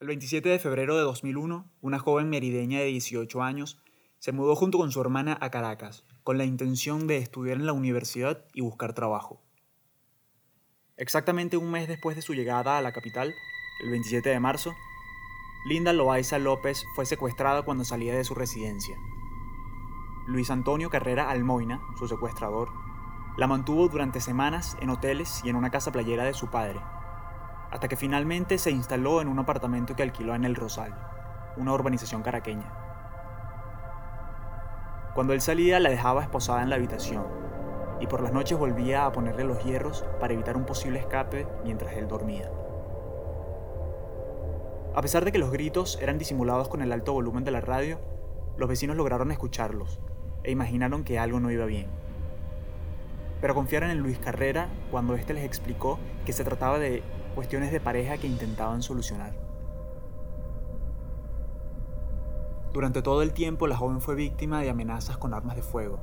El 27 de febrero de 2001, una joven merideña de 18 años se mudó junto con su hermana a Caracas, con la intención de estudiar en la universidad y buscar trabajo. Exactamente un mes después de su llegada a la capital, el 27 de marzo, Linda Loaiza López fue secuestrada cuando salía de su residencia. Luis Antonio Carrera Almoina, su secuestrador, la mantuvo durante semanas en hoteles y en una casa playera de su padre, hasta que finalmente se instaló en un apartamento que alquiló en El Rosal, una urbanización caraqueña. Cuando él salía la dejaba esposada en la habitación y por las noches volvía a ponerle los hierros para evitar un posible escape mientras él dormía. A pesar de que los gritos eran disimulados con el alto volumen de la radio, los vecinos lograron escucharlos e imaginaron que algo no iba bien. Pero confiaron en Luis Carrera cuando éste les explicó que se trataba de cuestiones de pareja que intentaban solucionar. Durante todo el tiempo la joven fue víctima de amenazas con armas de fuego,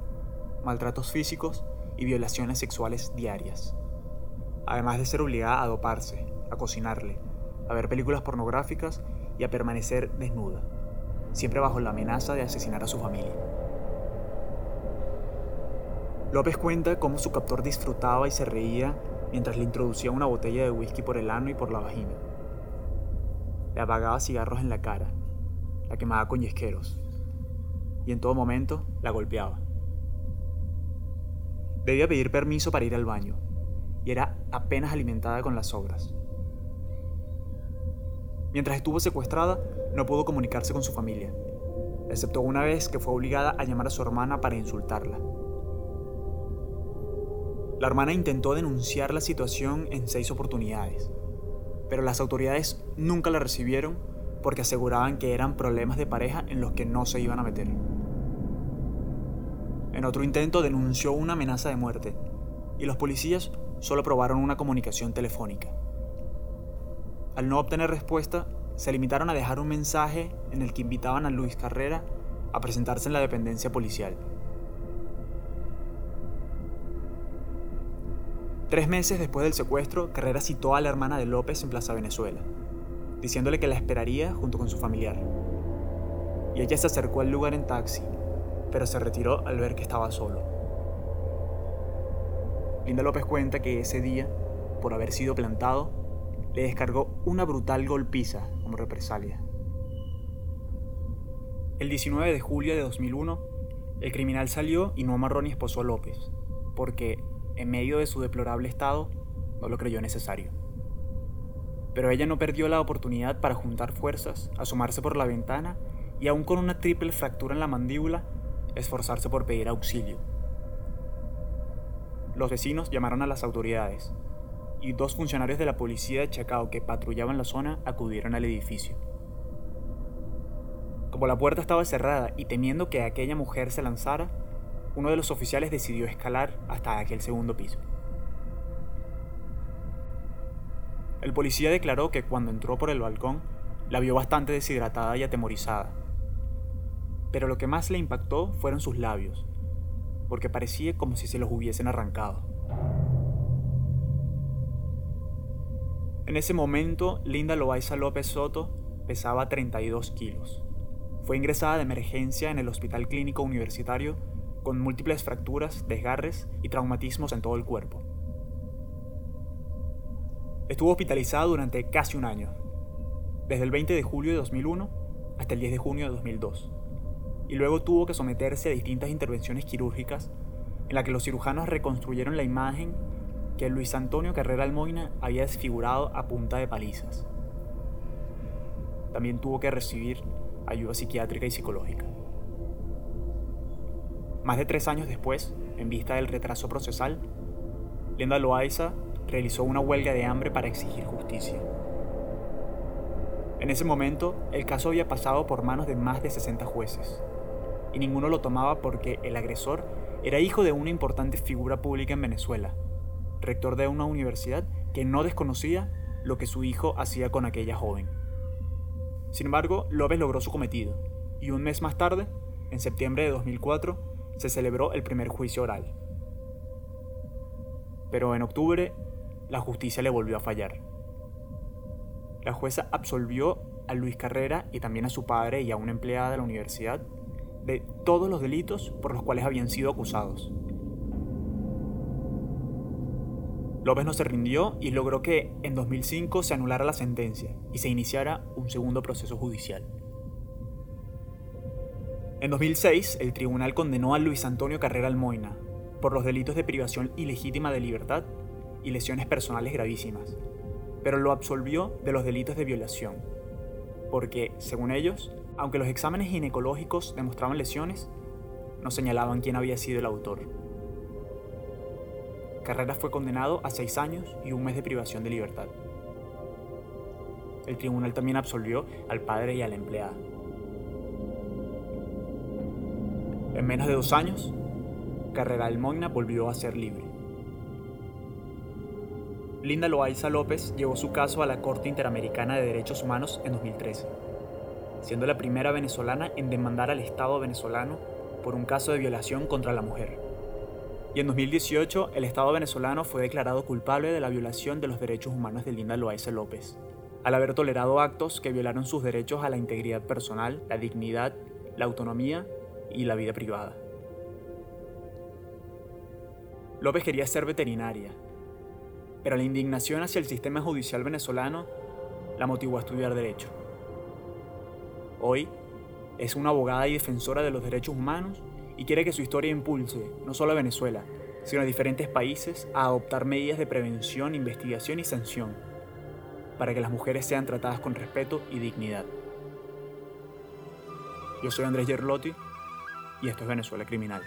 maltratos físicos y violaciones sexuales diarias, además de ser obligada a doparse, a cocinarle, a ver películas pornográficas y a permanecer desnuda, siempre bajo la amenaza de asesinar a su familia. López cuenta cómo su captor disfrutaba y se reía mientras le introducía una botella de whisky por el ano y por la vagina. Le apagaba cigarros en la cara, la quemaba con yesqueros, y en todo momento la golpeaba. Debía pedir permiso para ir al baño, y era apenas alimentada con las sobras. Mientras estuvo secuestrada, no pudo comunicarse con su familia, excepto una vez que fue obligada a llamar a su hermana para insultarla. La hermana intentó denunciar la situación en seis oportunidades, pero las autoridades nunca la recibieron porque aseguraban que eran problemas de pareja en los que no se iban a meter. En otro intento denunció una amenaza de muerte y los policías solo probaron una comunicación telefónica. Al no obtener respuesta, se limitaron a dejar un mensaje en el que invitaban a Luis Carrera a presentarse en la dependencia policial. Tres meses después del secuestro, Carrera citó a la hermana de López en Plaza Venezuela, diciéndole que la esperaría junto con su familiar. Y ella se acercó al lugar en taxi, pero se retiró al ver que estaba solo. Linda López cuenta que ese día, por haber sido plantado, le descargó una brutal golpiza como represalia. El 19 de julio de 2001, el criminal salió y no amarró ni esposó a López, porque en medio de su deplorable estado, no lo creyó necesario. Pero ella no perdió la oportunidad para juntar fuerzas, asomarse por la ventana y aún con una triple fractura en la mandíbula, esforzarse por pedir auxilio. Los vecinos llamaron a las autoridades y dos funcionarios de la policía de Chacao que patrullaban la zona acudieron al edificio. Como la puerta estaba cerrada y temiendo que aquella mujer se lanzara, uno de los oficiales decidió escalar hasta aquel segundo piso. El policía declaró que cuando entró por el balcón, la vio bastante deshidratada y atemorizada. Pero lo que más le impactó fueron sus labios, porque parecía como si se los hubiesen arrancado. En ese momento, Linda Loaiza López Soto pesaba 32 kilos. Fue ingresada de emergencia en el Hospital Clínico Universitario con múltiples fracturas, desgarres y traumatismos en todo el cuerpo. Estuvo hospitalizada durante casi un año, desde el 20 de julio de 2001 hasta el 10 de junio de 2002, y luego tuvo que someterse a distintas intervenciones quirúrgicas en las que los cirujanos reconstruyeron la imagen que Luis Antonio Carrera Almoina había desfigurado a punta de palizas. También tuvo que recibir ayuda psiquiátrica y psicológica. Más de tres años después, en vista del retraso procesal, Linda Loaiza realizó una huelga de hambre para exigir justicia. En ese momento, el caso había pasado por manos de más de 60 jueces, y ninguno lo tomaba porque el agresor era hijo de una importante figura pública en Venezuela, rector de una universidad que no desconocía lo que su hijo hacía con aquella joven. Sin embargo, López logró su cometido, y un mes más tarde, en septiembre de 2004, se celebró el primer juicio oral. Pero en octubre, la justicia le volvió a fallar. La jueza absolvió a Luis Carrera y también a su padre y a una empleada de la universidad de todos los delitos por los cuales habían sido acusados. López no se rindió y logró que en 2005 se anulara la sentencia y se iniciara un segundo proceso judicial. En 2006, el tribunal condenó a Luis Antonio Carrera Almoina por los delitos de privación ilegítima de libertad y lesiones personales gravísimas, pero lo absolvió de los delitos de violación, porque, según ellos, aunque los exámenes ginecológicos demostraban lesiones, no señalaban quién había sido el autor. Carrera fue condenado a seis años y un mes de privación de libertad. El tribunal también absolvió al padre y a la empleada. En menos de dos años, Carrera Almoina volvió a ser libre. Linda Loaiza López llevó su caso a la Corte Interamericana de Derechos Humanos en 2013, siendo la primera venezolana en demandar al Estado venezolano por un caso de violación contra la mujer. Y en 2018, el Estado venezolano fue declarado culpable de la violación de los derechos humanos de Linda Loaiza López, al haber tolerado actos que violaron sus derechos a la integridad personal, la dignidad, la autonomía y la vida privada. López quería ser veterinaria, pero la indignación hacia el sistema judicial venezolano la motivó a estudiar derecho. Hoy es una abogada y defensora de los derechos humanos y quiere que su historia impulse no solo a Venezuela, sino a diferentes países a adoptar medidas de prevención, investigación y sanción para que las mujeres sean tratadas con respeto y dignidad. Yo soy Andrés Gerlotti y esto es Venezuela Criminal.